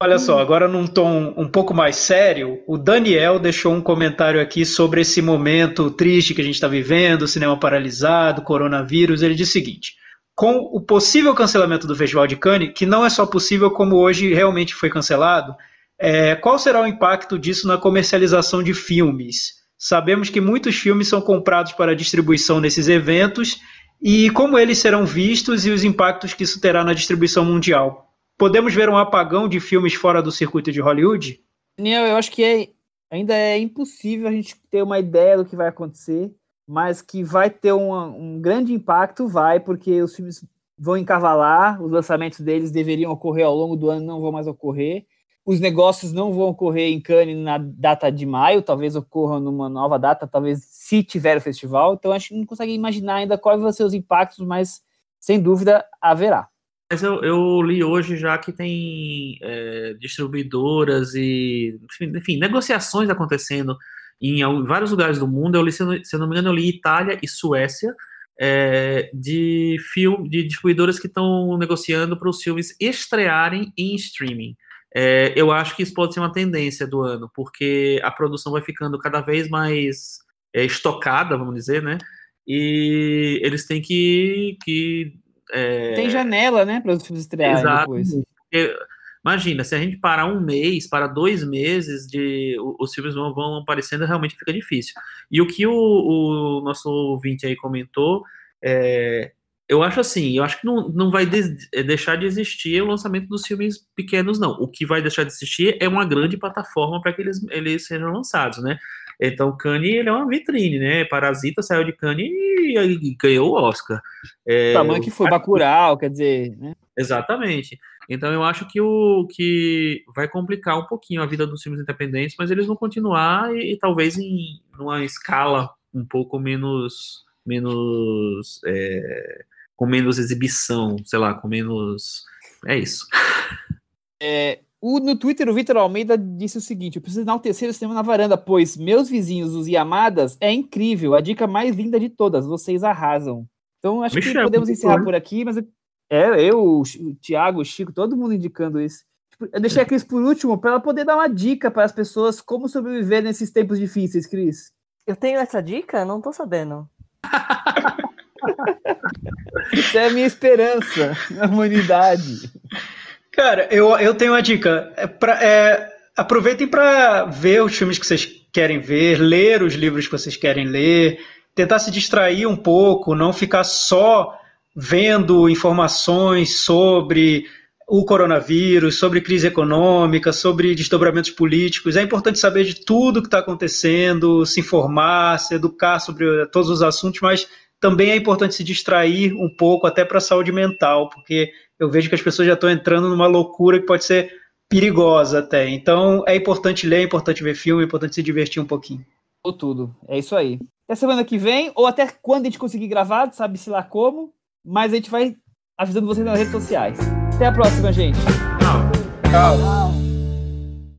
Speaker 3: Olha só, agora num tom um pouco mais sério, o Daniel deixou um comentário aqui sobre esse momento triste que a gente está vivendo, cinema paralisado, coronavírus. Ele diz o seguinte: com o possível cancelamento do Festival de Cannes, que não é só possível como hoje realmente foi cancelado, é, qual será o impacto disso na comercialização de filmes? Sabemos que muitos filmes são comprados para distribuição nesses eventos e como eles serão vistos e os impactos que isso terá na distribuição mundial. Podemos ver um apagão de filmes fora do circuito de Hollywood?
Speaker 2: Daniel, eu acho que é, ainda é impossível a gente ter uma ideia do que vai acontecer, mas que vai ter um grande impacto, vai, porque os filmes vão encavalar, os lançamentos deles deveriam ocorrer ao longo do ano, não vão mais ocorrer. Os negócios não vão ocorrer em Cannes na data de maio, talvez ocorram numa nova data, talvez se tiver o festival. Então, acho que não consegue imaginar ainda quais vão ser os impactos, mas sem dúvida haverá.
Speaker 4: Mas eu, eu, li hoje já que tem é, distribuidoras e, enfim, negociações acontecendo em, em, vários lugares do mundo. Eu li, se, eu não me engano, eu li Itália e Suécia, é, de, film, de distribuidoras que estão negociando para os filmes estrearem em streaming. É, eu acho que isso pode ser uma tendência do ano, porque a produção vai ficando cada vez mais é, estocada, vamos dizer, né? E eles têm que, que
Speaker 2: é... Tem janela, né, para os filmes estrearem depois.
Speaker 4: Porque, imagina, se a gente parar um mês, para dois meses, de os filmes vão, vão aparecendo, realmente fica difícil. E o que o, o nosso ouvinte aí comentou, é, eu acho assim, eu acho que não, não vai de, é, deixar de existir o lançamento dos filmes pequenos, não. O que vai deixar de existir é uma grande plataforma para que eles, eles sejam lançados, né? Então, Cannes ele é uma vitrine, né? Parasita saiu de Cannes e, e ganhou o Oscar.
Speaker 2: É, o tamanho que foi Bacurau, quer dizer, né?
Speaker 4: Exatamente. Então, eu acho que o que vai complicar um pouquinho a vida dos filmes independentes, mas eles vão continuar e, e talvez em uma escala um pouco menos menos é, com menos exibição, sei lá, com menos é isso.
Speaker 2: É, o, no Twitter, o Vitor Almeida disse o seguinte: eu preciso enaltecer o cinema na varanda, pois meus vizinhos, os Yamadas, é incrível. A dica mais linda de todas. Vocês arrasam. Então, acho que podemos encerrar por aqui, mas é, eu, o, o Thiago, o Chico, todo mundo indicando isso. Tipo, eu deixei a Cris por último para ela poder dar uma dica para as pessoas como sobreviver nesses tempos difíceis, Cris.
Speaker 5: Eu tenho essa dica? Não tô sabendo.
Speaker 2: Isso é a minha esperança na humanidade.
Speaker 3: Cara, eu, eu tenho uma dica. É pra, é, aproveitem para ver os filmes que vocês querem ver, ler os livros que vocês querem ler, tentar se distrair um pouco, não ficar só vendo informações sobre o coronavírus, sobre crise econômica, sobre desdobramentos políticos. É importante saber de tudo que está acontecendo, se informar, se educar sobre todos os assuntos, mas também é importante se distrair um pouco até para a saúde mental, porque eu vejo que as pessoas já estão entrando numa loucura que pode ser perigosa até. Então é importante ler, é importante ver filme, é importante se divertir um pouquinho.
Speaker 2: Ou tudo. É isso aí. Até semana que vem, ou até quando a gente conseguir gravar, sabe-se lá como, mas a gente vai avisando vocês nas redes sociais. Até a próxima, gente.
Speaker 4: Tchau.
Speaker 1: Tchau.